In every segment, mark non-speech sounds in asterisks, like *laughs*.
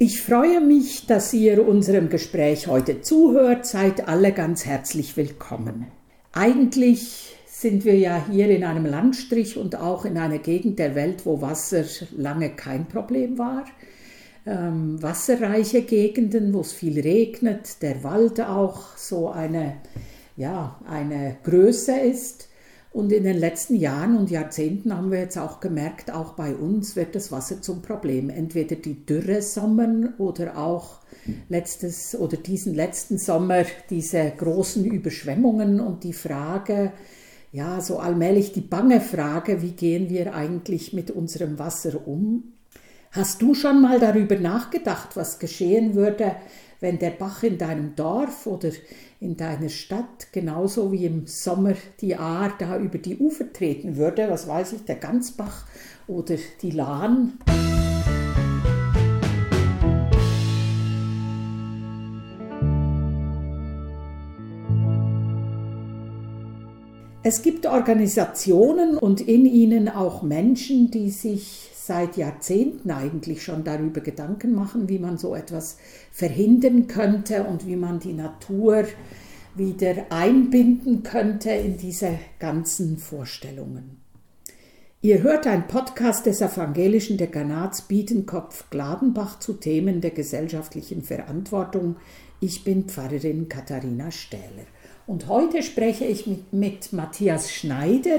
Ich freue mich, dass ihr unserem Gespräch heute zuhört. Seid alle ganz herzlich willkommen. Eigentlich sind wir ja hier in einem Landstrich und auch in einer Gegend der Welt, wo Wasser lange kein Problem war. Ähm, wasserreiche Gegenden, wo es viel regnet, der Wald auch so eine, ja, eine Größe ist. Und in den letzten Jahren und Jahrzehnten haben wir jetzt auch gemerkt, auch bei uns wird das Wasser zum Problem. Entweder die Dürresommern oder auch letztes oder diesen letzten Sommer diese großen Überschwemmungen und die Frage, ja, so allmählich die bange Frage, wie gehen wir eigentlich mit unserem Wasser um? Hast du schon mal darüber nachgedacht, was geschehen würde, wenn der Bach in deinem Dorf oder in deiner Stadt genauso wie im Sommer die Aar da über die Ufer treten würde, was weiß ich, der Gansbach oder die Lahn. Es gibt Organisationen und in ihnen auch Menschen, die sich seit Jahrzehnten eigentlich schon darüber Gedanken machen, wie man so etwas verhindern könnte und wie man die Natur wieder einbinden könnte in diese ganzen Vorstellungen. Ihr hört ein Podcast des evangelischen Dekanats Biedenkopf-Gladenbach zu Themen der gesellschaftlichen Verantwortung. Ich bin Pfarrerin Katharina Stähler. Und heute spreche ich mit, mit Matthias Schneider,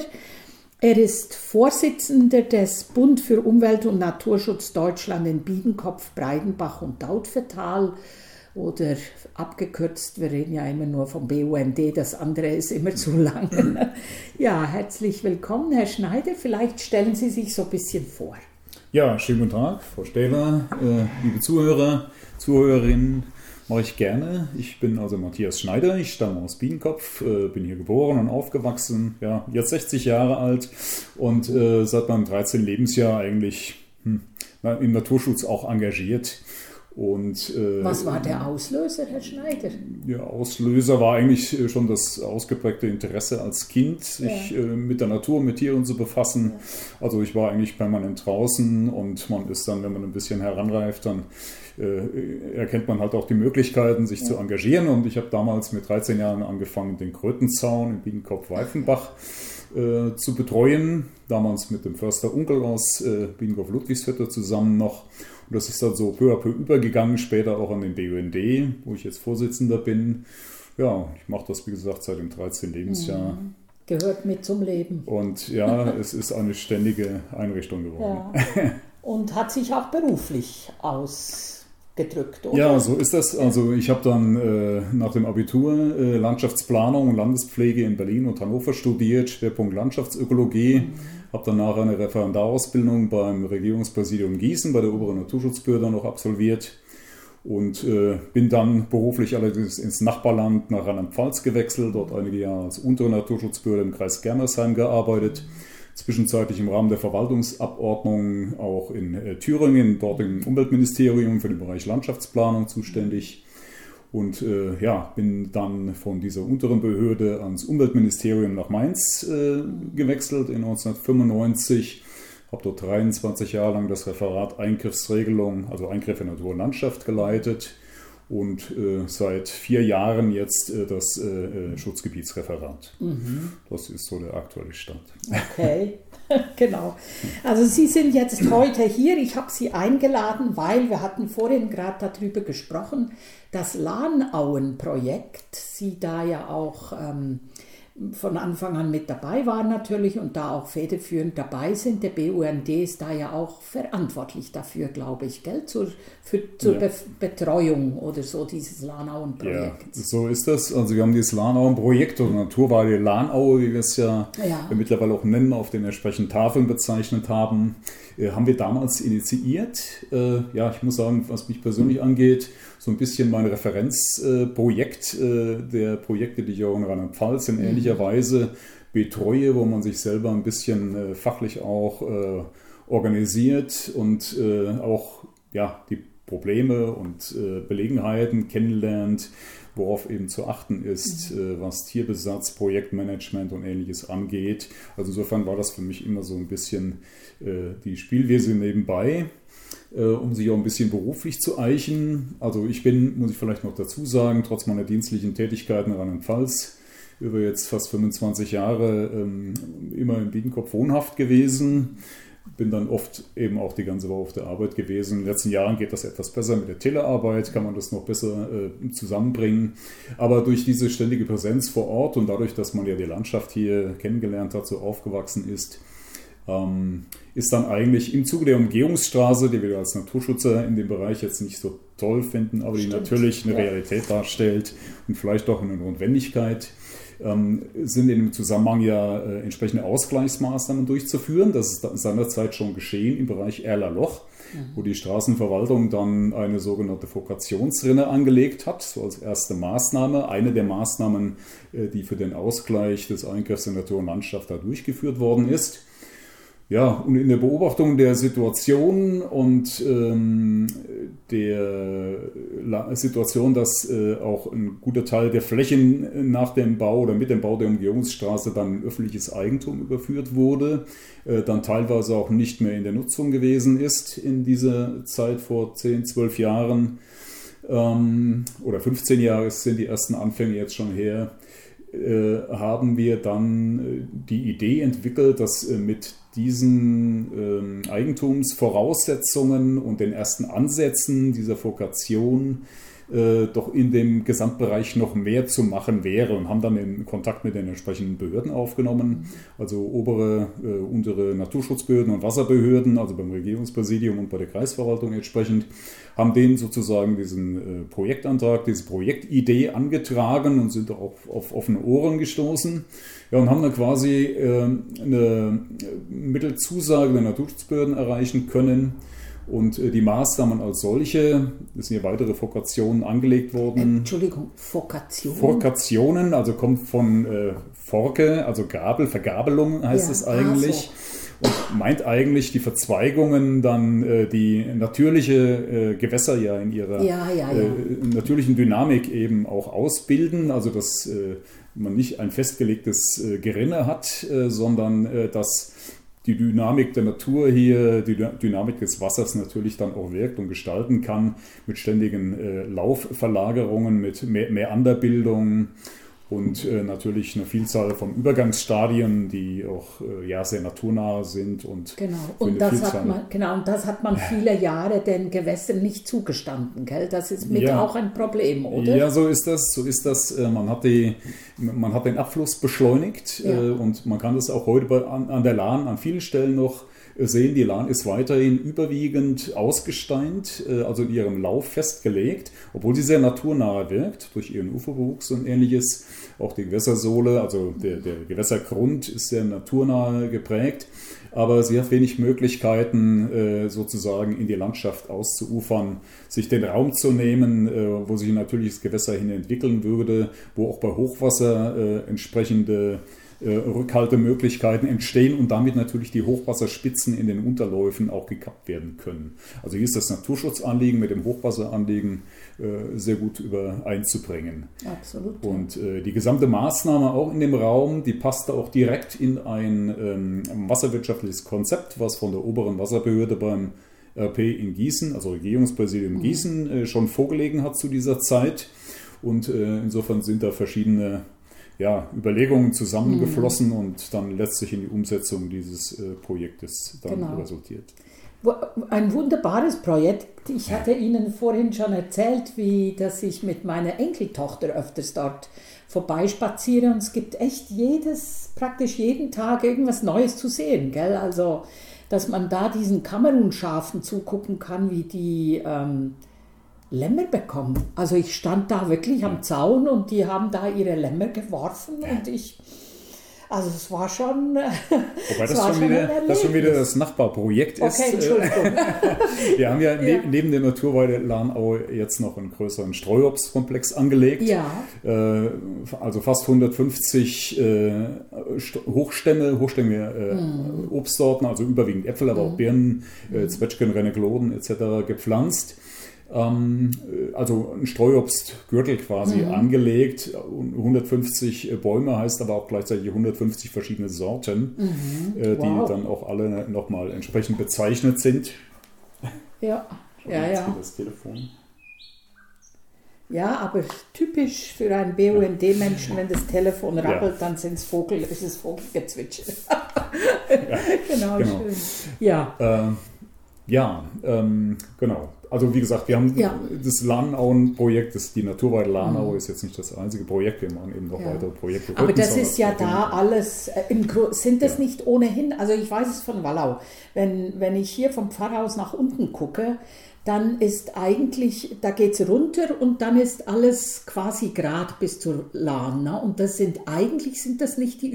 er ist Vorsitzender des Bund für Umwelt und Naturschutz Deutschland in Biedenkopf, Breidenbach und Dautphetal oder abgekürzt, wir reden ja immer nur vom BUND, das andere ist immer zu lang. *laughs* Ja, herzlich willkommen, Herr Schneider. Vielleicht stellen Sie sich so ein bisschen vor. Ja, schönen guten Tag, Frau Stähler, äh, liebe Zuhörer, Zuhörerinnen. Mache ich gerne. Ich bin also Matthias Schneider, ich stamme aus Biedenkopf, äh, bin hier geboren und aufgewachsen, ja, jetzt 60 Jahre alt und äh, seit meinem 13. Lebensjahr eigentlich hm, im Naturschutz auch engagiert. Und, äh, Was war der Auslöser, Herr Schneider? Ja, Auslöser war eigentlich äh, schon das ausgeprägte Interesse als Kind, sich ja. äh, mit der Natur, mit Tieren zu befassen. Ja. Also ich war eigentlich permanent draußen und man ist dann, wenn man ein bisschen heranreift, dann äh, erkennt man halt auch die Möglichkeiten, sich ja. zu engagieren. Und ich habe damals mit 13 Jahren angefangen, den Krötenzaun in Biedenkopf-Weifenbach äh, zu betreuen. Damals mit dem Förster Unkel aus äh, Biedenkopf-Ludwigsviertel zusammen noch. Und das ist dann so peu à peu übergegangen, später auch an den BUND, wo ich jetzt Vorsitzender bin. Ja, ich mache das, wie gesagt, seit dem 13. Lebensjahr. Mhm. Gehört mit zum Leben. Und ja, *laughs* es ist eine ständige Einrichtung geworden. Ja. Und hat sich auch beruflich ausgedrückt, oder? Ja, so ist das. Also ich habe dann äh, nach dem Abitur äh, Landschaftsplanung und Landespflege in Berlin und Hannover studiert, Schwerpunkt Landschaftsökologie. Mhm habe danach eine Referendarausbildung beim Regierungspräsidium Gießen bei der oberen Naturschutzbehörde noch absolviert und äh, bin dann beruflich allerdings ins Nachbarland nach Rheinland-Pfalz gewechselt, dort einige Jahre als untere Naturschutzbehörde im Kreis Germersheim gearbeitet, zwischenzeitlich im Rahmen der Verwaltungsabordnung auch in äh, Thüringen, dort im Umweltministerium für den Bereich Landschaftsplanung zuständig und äh, ja, bin dann von dieser unteren Behörde ans Umweltministerium nach Mainz äh, gewechselt in 1995. Habe dort 23 Jahre lang das Referat Eingriffsregelung, also Eingriffe in Natur und Landschaft geleitet und äh, seit vier Jahren jetzt äh, das äh, äh, Schutzgebietsreferat. Mhm. Das ist so der aktuelle Stand. Okay. *laughs* *laughs* genau. Also Sie sind jetzt heute hier. Ich habe Sie eingeladen, weil wir hatten vorhin gerade darüber gesprochen, das Lahnauen-Projekt, Sie da ja auch ähm, von Anfang an mit dabei waren natürlich und da auch federführend dabei sind. Der BUND ist da ja auch verantwortlich dafür, glaube ich, gell? Zur, für, zur ja. Be Betreuung oder so dieses Lahnauen-Projekts. Ja, so ist das. Also wir haben dieses Lahnauen-Projekt oder Naturweide Lahnaue, wie wir es ja, ja. mittlerweile auch nennen, auf den entsprechenden Tafeln bezeichnet haben, äh, haben wir damals initiiert. Äh, ja, ich muss sagen, was mich persönlich angeht, so ein bisschen mein Referenzprojekt äh, der Projekte, die ich auch in Rheinland-Pfalz in mhm. ähnlicher Weise betreue, wo man sich selber ein bisschen äh, fachlich auch äh, organisiert und auch ja, die Probleme und Belegenheiten kennenlernt, worauf eben zu achten ist, mhm. was Tierbesatz, Projektmanagement und ähnliches angeht. Also insofern war das für mich immer so ein bisschen die Spielwiese nebenbei. Äh, um sich auch ein bisschen beruflich zu eichen. Also ich bin, muss ich vielleicht noch dazu sagen, trotz meiner dienstlichen Tätigkeiten in Rheinland-Pfalz über jetzt fast 25 Jahre ähm, immer in Biedenkopf wohnhaft gewesen. Bin dann oft eben auch die ganze Woche auf der Arbeit gewesen. In den letzten Jahren geht das etwas besser mit der Telearbeit, kann man das noch besser äh, zusammenbringen. Aber durch diese ständige Präsenz vor Ort und dadurch, dass man ja die Landschaft hier kennengelernt hat, so aufgewachsen ist, ist dann eigentlich im Zuge der Umgehungsstraße, die wir als Naturschützer in dem Bereich jetzt nicht so toll finden, aber Stimmt. die natürlich eine ja. Realität darstellt und vielleicht auch eine Notwendigkeit, ähm, sind in dem Zusammenhang ja äh, entsprechende Ausgleichsmaßnahmen durchzuführen. Das ist seinerzeit schon geschehen im Bereich Erlerloch, mhm. wo die Straßenverwaltung dann eine sogenannte Fokationsrinne angelegt hat, so als erste Maßnahme. Eine der Maßnahmen, äh, die für den Ausgleich des Eingriffs in Natur und Landschaft da durchgeführt worden ist. Ja, und in der Beobachtung der Situation und ähm, der Situation, dass äh, auch ein guter Teil der Flächen nach dem Bau oder mit dem Bau der Umgehungsstraße dann in öffentliches Eigentum überführt wurde, äh, dann teilweise auch nicht mehr in der Nutzung gewesen ist in dieser Zeit vor 10, 12 Jahren ähm, oder 15 Jahre sind die ersten Anfänge jetzt schon her, äh, haben wir dann äh, die Idee entwickelt, dass äh, mit diesen ähm, Eigentumsvoraussetzungen und den ersten Ansätzen dieser Vokation äh, doch in dem Gesamtbereich noch mehr zu machen wäre und haben dann in Kontakt mit den entsprechenden Behörden aufgenommen, also obere, äh, untere Naturschutzbehörden und Wasserbehörden, also beim Regierungspräsidium und bei der Kreisverwaltung entsprechend, haben denen sozusagen diesen äh, Projektantrag, diese Projektidee angetragen und sind auch auf offene Ohren gestoßen. Ja, und haben dann quasi äh, eine Mittelzusage der Naturschutzbehörden erreichen können, und äh, die Maßnahmen als solche, es sind hier weitere Fokationen angelegt worden. Entschuldigung, Fokationen? Fokationen, also kommt von äh, Forke, also Gabel, Vergabelung heißt ja. es eigentlich. Ah, so. Und meint eigentlich die Verzweigungen dann äh, die natürliche äh, Gewässer ja in ihrer ja, ja, äh, natürlichen Dynamik eben auch ausbilden. Also dass äh, man nicht ein festgelegtes Gerinne hat, sondern dass die Dynamik der Natur hier, die Dynamik des Wassers natürlich dann auch wirkt und gestalten kann mit ständigen äh, Laufverlagerungen, mit mehr, mehr Anderbildung und äh, natürlich eine Vielzahl von Übergangsstadien, die auch äh, ja, sehr naturnah sind. Und genau. Und das, hat man, genau, und das hat man viele Jahre den Gewässern nicht zugestanden. Gell? Das ist mit ja. auch ein Problem, oder? Ja, so ist das. So ist das. Äh, man, hat die, man hat den Abfluss beschleunigt ja. Äh, und man kann das auch heute bei, an, an der Lahn an vielen Stellen noch sehen, die Lahn ist weiterhin überwiegend ausgesteint, äh, also in ihrem Lauf festgelegt, obwohl sie sehr naturnah wirkt, durch ihren Uferbewuchs und ähnliches. Auch die Gewässersohle, also der, der Gewässergrund ist sehr naturnah geprägt, aber sie hat wenig Möglichkeiten, äh, sozusagen in die Landschaft auszuufern, sich den Raum zu nehmen, äh, wo sich ein natürliches Gewässer hin entwickeln würde, wo auch bei Hochwasser entsprechende Rückhaltemöglichkeiten entstehen und damit natürlich die Hochwasserspitzen in den Unterläufen auch gekappt werden können. Also hier ist das Naturschutzanliegen mit dem Hochwasseranliegen äh, sehr gut übereinzubringen. Absolut. Und äh, die gesamte Maßnahme auch in dem Raum, die passte auch direkt in ein ähm, wasserwirtschaftliches Konzept, was von der oberen Wasserbehörde beim RP in Gießen, also Regierungspräsidium mhm. Gießen, äh, schon vorgelegen hat zu dieser Zeit. Und äh, insofern sind da verschiedene ja, Überlegungen zusammengeflossen mhm. und dann letztlich in die Umsetzung dieses äh, Projektes dann genau. resultiert. Ein wunderbares Projekt. Ich hatte Ihnen vorhin schon erzählt, wie dass ich mit meiner Enkeltochter öfters dort vorbeispaziere und es gibt echt jedes, praktisch jeden Tag irgendwas Neues zu sehen. Gell? Also, dass man da diesen Kamerunschafen zugucken kann, wie die ähm, Lämmer bekommen. Also ich stand da wirklich am Zaun und die haben da ihre Lämmer geworfen und ich, also es war schon. *laughs* Wobei das, schon, schon wieder, das schon wieder das Nachbarprojekt ist. Okay, Entschuldigung. *laughs* Wir haben ja, *laughs* ja. Ne, neben der Naturweide Lahnau jetzt noch einen größeren Streuobstkomplex angelegt. Ja. Äh, also fast 150 äh, Hochstämme, Hochstämme äh, mm. Obstsorten, also überwiegend Äpfel, aber mm. auch Birnen, äh, mhm. Zwetschgen, Renegloden etc. gepflanzt ähm, also ein Streuobstgürtel quasi mhm. angelegt. 150 äh, Bäume heißt aber auch gleichzeitig 150 verschiedene Sorten, mhm. äh, die wow. dann auch alle nochmal entsprechend bezeichnet sind. Ja, ja, ja. Das Telefon. Ja, aber typisch für einen BUND-Menschen, wenn das Telefon rappelt, ja. dann sind's Vogel, ist es Vogelgezwitscher. ja, *laughs* genau, genau, schön. Ja. Ähm, ja, ähm, genau. Also wie gesagt, wir haben ja. das Lahnauen-Projekt, die Naturweide Lahnau mhm. ist jetzt nicht das einzige Projekt, wir machen eben noch ja. weitere Projekte. Aber das ist ja da alles, äh, sind das ja. nicht ohnehin, also ich weiß es von Wallau, wenn, wenn ich hier vom Pfarrhaus nach unten gucke, dann ist eigentlich, da geht es runter und dann ist alles quasi grad bis zur Lahn. Ne? Und das sind eigentlich sind das nicht die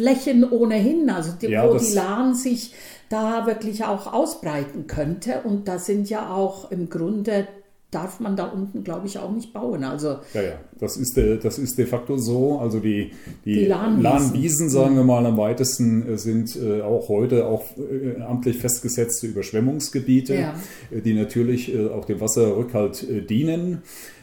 Überschwemmungsflächen ohnehin, also die, ja, wo die Lahn sich da wirklich auch ausbreiten könnte. Und da sind ja auch im Grunde darf man da unten, glaube ich, auch nicht bauen. Also ja, ja, das ist de, das ist de facto so. Also die, die, die Lahnwiesen. Lahnwiesen, sagen wir mal, am weitesten äh, sind äh, auch heute auch äh, amtlich festgesetzte Überschwemmungsgebiete, ja. äh, die natürlich äh, auch dem Wasserrückhalt äh, dienen.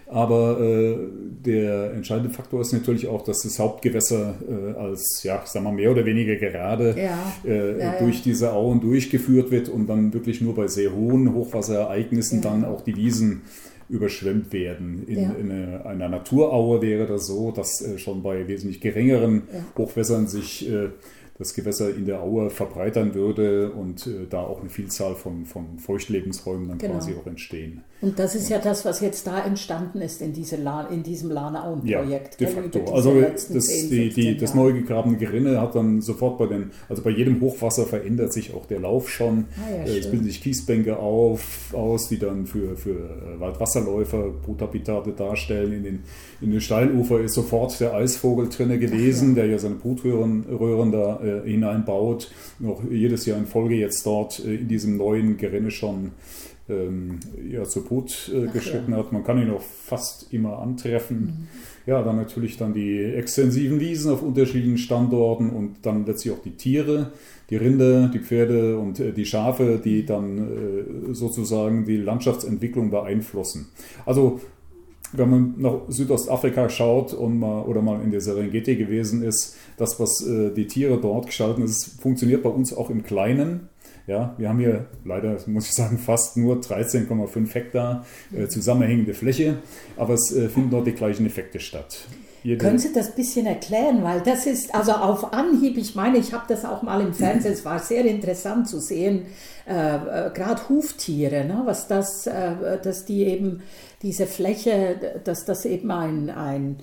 Aber äh, der entscheidende Faktor ist natürlich auch, dass das Hauptgewässer äh, als, ja, ich sag mal, mehr oder weniger gerade ja. Äh, ja, durch diese Auen durchgeführt wird und dann wirklich nur bei sehr hohen Hochwasserereignissen dann auch die Wiesen überschwemmt werden. In, in eine, einer Naturaue wäre das so, dass äh, schon bei wesentlich geringeren Hochwässern sich äh, das Gewässer in der Aue verbreitern würde und äh, da auch eine Vielzahl von, von Feuchtlebensräumen dann genau. quasi auch entstehen. Und das ist und, ja das, was jetzt da entstanden ist in, diese La in diesem Lanauen-Projekt. Ja, de facto. Also das, 10, die, die, das neu gegrabene Gerinne hat dann sofort bei den, also bei jedem Hochwasser verändert sich auch der Lauf schon. Ah, ja, äh, es bilden sich Kiesbänke auf, aus, die dann für, für äh, Waldwasserläufer Bruthabitate darstellen. In den, in den Steilufer ist sofort der Eisvogel drinne gewesen, ja. der ja seine Brutröhren Röhren da äh, hineinbaut. Noch jedes Jahr in Folge jetzt dort äh, in diesem neuen Gerinne schon ähm, ja, zu Brut äh, geschritten ja. hat. Man kann ihn auch fast immer antreffen. Mhm. Ja, dann natürlich dann die extensiven Wiesen auf unterschiedlichen Standorten und dann letztlich auch die Tiere, die Rinder, die Pferde und äh, die Schafe, die dann äh, sozusagen die Landschaftsentwicklung beeinflussen. Also wenn man nach Südostafrika schaut und mal oder mal in der Serengeti gewesen ist, das, was äh, die Tiere dort gestalten, ist, funktioniert bei uns auch im Kleinen. Ja, wir haben hier leider, muss ich sagen, fast nur 13,5 Hektar äh, zusammenhängende Fläche, aber es äh, finden dort die gleichen Effekte statt. Jede Können Sie das ein bisschen erklären? Weil das ist, also auf Anhieb, ich meine, ich habe das auch mal im Fernsehen, es war sehr interessant zu sehen, äh, äh gerade Huftiere, ne, was das, äh, dass die eben diese Fläche, dass das eben ein, ein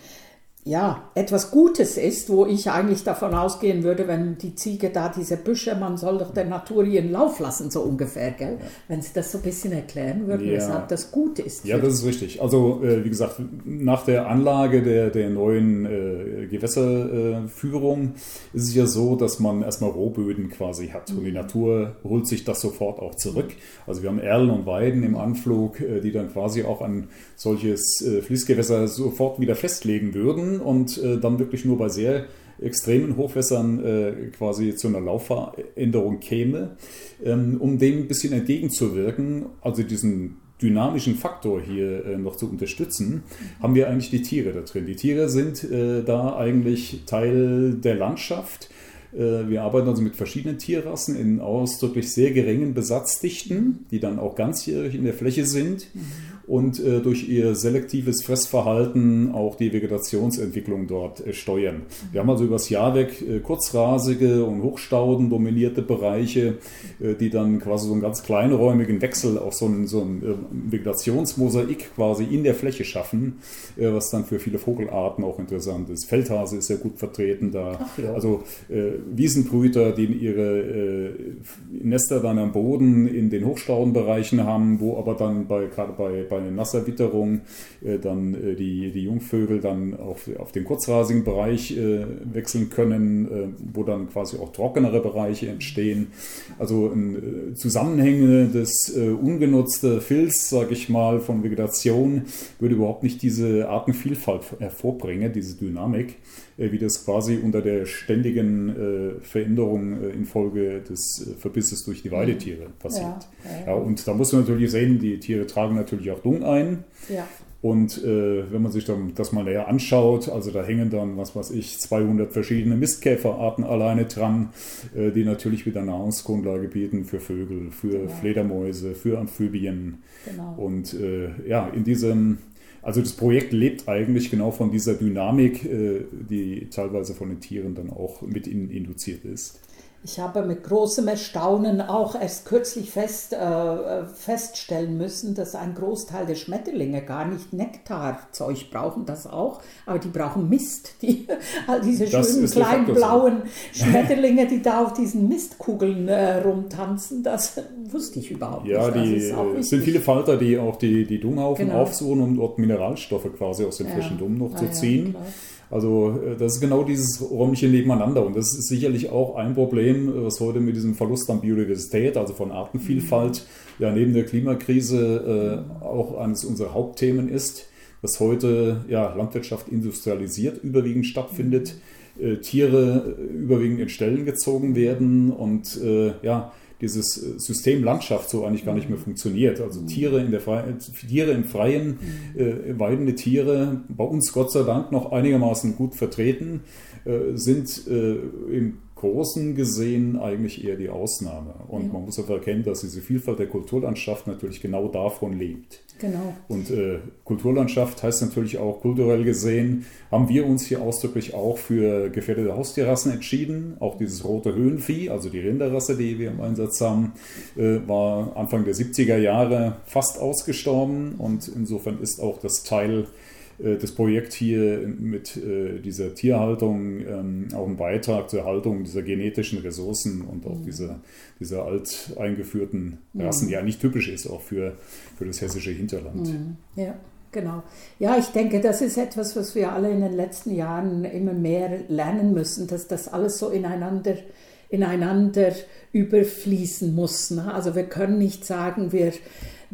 ja, etwas Gutes ist, wo ich eigentlich davon ausgehen würde, wenn die Ziege da diese Büsche, man soll doch der Natur ihren Lauf lassen, so ungefähr, gell? Ja. Wenn Sie das so ein bisschen erklären würden, ja. weshalb das gut ist. Ja, das ist richtig. Also, äh, wie gesagt, nach der Anlage der, der neuen äh, Gewässerführung ist es ja so, dass man erstmal Rohböden quasi hat mhm. und die mhm. Natur holt sich das sofort auch zurück. Also wir haben Erlen und Weiden im Anflug, äh, die dann quasi auch ein solches äh, Fließgewässer sofort wieder festlegen würden und äh, dann wirklich nur bei sehr extremen Hochwässern äh, quasi zu einer Laufveränderung käme, ähm, um dem ein bisschen entgegenzuwirken, also diesen dynamischen Faktor hier äh, noch zu unterstützen, haben wir eigentlich die Tiere da drin. Die Tiere sind äh, da eigentlich Teil der Landschaft. Äh, wir arbeiten also mit verschiedenen Tierrassen in ausdrücklich sehr geringen Besatzdichten, die dann auch ganzjährig in der Fläche sind. Mhm und äh, durch ihr selektives Fressverhalten auch die Vegetationsentwicklung dort äh, steuern. Wir haben also übers Jahr weg äh, kurzrasige und Hochstauden dominierte Bereiche, äh, die dann quasi so einen ganz kleinräumigen Wechsel, auch so ein, so ein äh, Vegetationsmosaik quasi in der Fläche schaffen, äh, was dann für viele Vogelarten auch interessant ist. Feldhase ist sehr gut vertreten da. Ja. Also Wiesenbrüter, die ihre Nester dann am Boden in den Hochstaudenbereichen haben, wo aber dann bei, gerade bei, bei bei nasser Witterung äh, dann äh, die, die Jungvögel dann auf, auf den kurzrasigen Bereich äh, wechseln können, wo dann quasi auch trockenere Bereiche entstehen. Also ein äh, zusammenhängendes, äh, ungenutzte Filz, sage ich mal, von Vegetation würde überhaupt nicht diese Artenvielfalt hervorbringen, diese Dynamik. Äh, wie das quasi unter der ständigen äh, Veränderung äh, infolge des Verbisses durch die Weidetiere passiert. Ja, ja, ja. ja, und da muss man natürlich sehen, die Tiere tragen natürlich auch Dung ein. Ja. Und äh, wenn man sich dann das mal näher anschaut, also da hängen dann, was weiß ich, 200 verschiedene Mistkäferarten alleine dran, äh, die natürlich wieder Nahrungsgrundlage bieten für Vögel, für genau. Fledermäuse, für Amphibien. Genau. Und äh, ja, in diesem, also das Projekt lebt eigentlich genau von dieser Dynamik, äh, die teilweise von den Tieren dann auch mit induziert ist. Ich habe mit großem Erstaunen auch erst kürzlich fest, äh, feststellen müssen, dass ein Großteil der Schmetterlinge gar nicht Nektarzeug brauchen, das auch, aber die brauchen Mist. Die, *laughs* all diese das schönen kleinen blauen Schmetterlinge, die da auf diesen Mistkugeln äh, rumtanzen, das *laughs* wusste ich überhaupt ja, nicht. Ja, die sind viele Falter, die auch die, die Dunghaufen genau. aufsuchen, um dort Mineralstoffe quasi aus dem ja. frischen Dung noch ah, zu ziehen. Ja, also äh, das ist genau dieses räumliche Nebeneinander und das ist sicherlich auch ein Problem, was heute mit diesem Verlust an Biodiversität, also von Artenvielfalt, mhm. ja neben der Klimakrise äh, auch eines unserer Hauptthemen ist, dass heute ja, Landwirtschaft industrialisiert überwiegend stattfindet, mhm. äh, Tiere überwiegend in Stellen gezogen werden und äh, ja, dieses äh, System Landschaft so eigentlich gar nicht mehr funktioniert. Also mhm. Tiere, in der Fre Tiere im Freien, mhm. äh, weidende Tiere, bei uns Gott sei Dank noch einigermaßen gut vertreten, äh, sind äh, im Großen gesehen eigentlich eher die Ausnahme. Und ja. man muss auch erkennen, dass diese Vielfalt der Kulturlandschaft natürlich genau davon lebt. Genau. Und äh, Kulturlandschaft heißt natürlich auch kulturell gesehen, haben wir uns hier ausdrücklich auch für gefährdete Haustierrassen entschieden. Auch dieses rote Höhenvieh, also die Rinderrasse, die wir im Einsatz haben, äh, war Anfang der 70er Jahre fast ausgestorben. Und insofern ist auch das Teil das Projekt hier mit äh, dieser Tierhaltung ähm, auch ein Beitrag zur Erhaltung dieser genetischen Ressourcen und auch mhm. dieser, dieser alt eingeführten Rassen, mhm. die eigentlich typisch ist auch für, für das hessische Hinterland. Mhm. Ja. Genau. Ja, ich denke, das ist etwas, was wir alle in den letzten Jahren immer mehr lernen müssen, dass das alles so ineinander, ineinander überfließen muss. Ne? Also wir können nicht sagen, wir,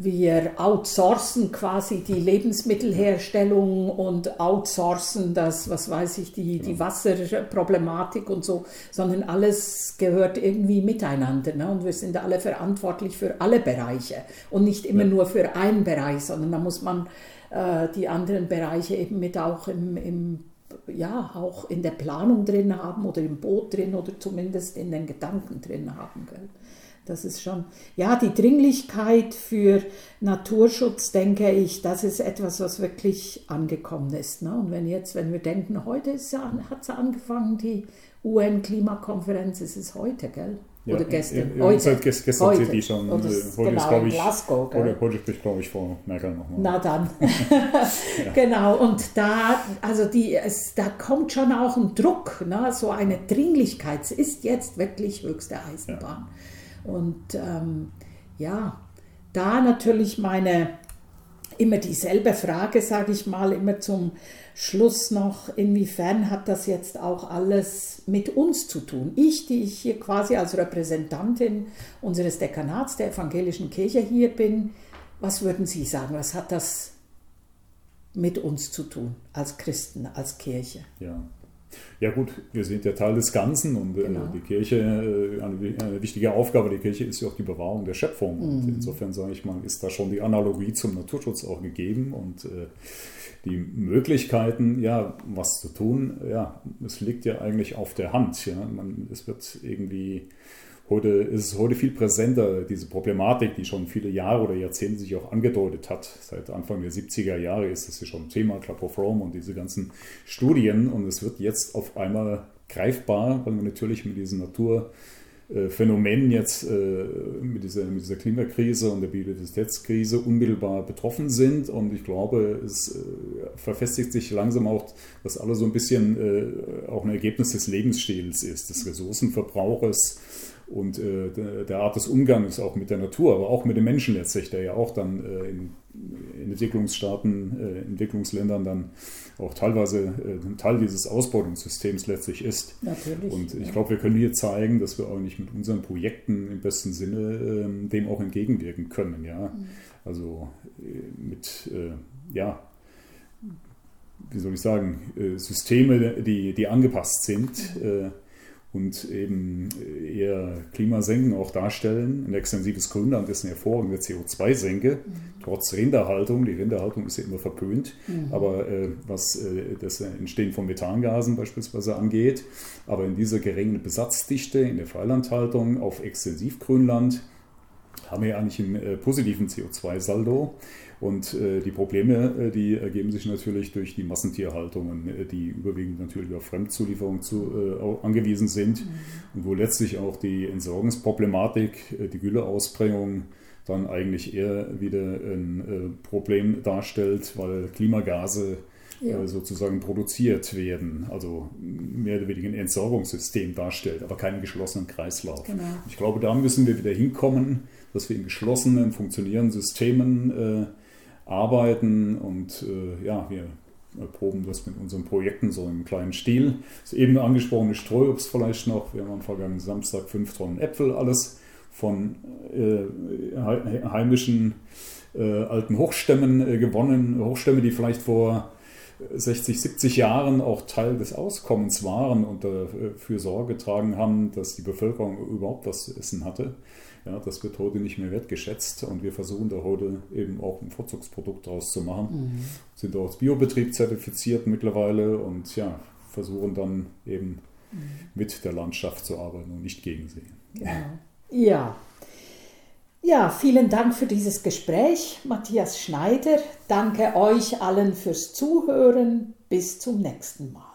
wir outsourcen quasi die Lebensmittelherstellung und outsourcen das, was weiß ich, die, die Wasserproblematik und so, sondern alles gehört irgendwie miteinander. Ne? Und wir sind alle verantwortlich für alle Bereiche und nicht immer ja. nur für einen Bereich, sondern da muss man äh, die anderen Bereiche eben mit auch im, im ja, auch in der Planung drin haben oder im Boot drin oder zumindest in den Gedanken drin haben. Gell? Das ist schon, ja, die Dringlichkeit für Naturschutz, denke ich, das ist etwas, was wirklich angekommen ist. Ne? Und wenn jetzt, wenn wir denken, heute ja, hat es angefangen, die UN-Klimakonferenz, es ist heute, gell? Ja, Oder gestern? Ja, heute. Seit gestern heute. die schon. Oder äh, heute genau, ist, glaube ich, Glasgow, gell? Oder heute spricht, glaube ich, Frau Merkel nochmal. Na dann. *laughs* *laughs* ja. Genau, und da, also die, es, da kommt schon auch ein Druck, ne? so eine Dringlichkeit. Es ist jetzt wirklich höchste Eisenbahn. Ja. Und ähm, ja, da natürlich meine immer dieselbe Frage, sage ich mal, immer zum Schluss noch, inwiefern hat das jetzt auch alles mit uns zu tun? Ich, die ich hier quasi als Repräsentantin unseres Dekanats der evangelischen Kirche hier bin, was würden Sie sagen? Was hat das mit uns zu tun als Christen, als Kirche? Ja, ja gut, wir sind ja Teil des Ganzen und äh, genau. die Kirche, äh, eine, wichtige Aufgabe der Kirche ist ja auch die Bewahrung der Schöpfung. Mhm. Und insofern sage ich mal, ist da schon die Analogie zum Naturschutz auch gegeben und äh, die Möglichkeiten, ja, was zu tun, ja, es liegt ja eigentlich auf der Hand. Ja. Man, es wird irgendwie Heute ist es heute viel präsenter, diese Problematik, die schon viele Jahre oder Jahrzehnte sich auch angedeutet hat. Seit Anfang der 70er Jahre ist das ja schon Thema, Club of Rome und diese ganzen Studien. Und es wird jetzt auf einmal greifbar, weil wir natürlich mit diesen Naturphänomenen jetzt äh, mit dieser, mit dieser Klimakrise und der Biodiversitätskrise unmittelbar betroffen sind. Und ich glaube, es äh, verfestigt sich langsam auch, dass alles so ein bisschen äh, auch ein Ergebnis des Lebensstils ist, des Ressourcenverbrauches und äh, der Art des Umgangs auch mit der Natur, aber auch mit dem Menschen letztlich, der ja auch dann äh, in, in, Entwicklungsstaaten, äh, Entwicklungsländern dann auch teilweise äh, ein Teil dieses Ausbeutungssystems letztlich ist. Natürlich. Und ich glaube, wir können hier zeigen, dass wir eigentlich mit unseren Projekten im besten Sinne ähm, dem auch entgegenwirken können. Ja? Mhm. Also äh, mit, äh, ja, wie soll ich sagen, Systeme, die, die angepasst sind. Mhm und eben eher Klimasenken auch darstellen. Ein extensives Grünland ist eine hervorragende CO2-Senke, mhm. trotz Rinderhaltung. Die Rinderhaltung ist ja immer verpönt, mhm. aber äh, was äh, das Entstehen von Methangasen beispielsweise angeht. Aber in dieser geringen Besatzdichte, in der Freilandhaltung auf Extensivgrünland, haben wir eigentlich einen äh, positiven CO2-Saldo. Und äh, die Probleme, äh, die ergeben sich natürlich durch die Massentierhaltungen, äh, die überwiegend natürlich auf Fremdzulieferung zu, angewiesen sind mhm. und wo letztlich auch die Entsorgungsproblematik, die Gülleausprägung dann eigentlich eher wieder ein Problem darstellt, weil Klimagase ja. sozusagen produziert werden, also mehr oder weniger ein Entsorgungssystem darstellt, aber keinen geschlossenen Kreislauf. Genau. Ich glaube, da müssen wir wieder hinkommen, dass wir in geschlossenen, funktionierenden Systemen arbeiten und äh, ja, wir erproben das mit unseren Projekten so im kleinen Stil. Das eben angesprochene Streuobst vielleicht noch. Wir haben am vergangenen Samstag fünf Tonnen Äpfel, alles von äh, heimischen äh, alten Hochstämmen äh, gewonnen. Hochstämme, die vielleicht vor 60, 70 Jahren auch Teil des Auskommens waren und dafür Sorge getragen haben, dass die Bevölkerung überhaupt was zu essen hatte. Ja, das wird heute nicht mehr wertgeschätzt und wir versuchen da heute eben auch ein Vorzugsprodukt daraus zu machen. Mhm. Sind auch als Biobetrieb zertifiziert mittlerweile und ja, versuchen dann eben mhm. mit der Landschaft zu arbeiten und nicht gegen sie. Genau. Ja. Ja, vielen Dank für dieses Gespräch, Matthias Schneider. Danke euch allen fürs Zuhören. Bis zum nächsten Mal.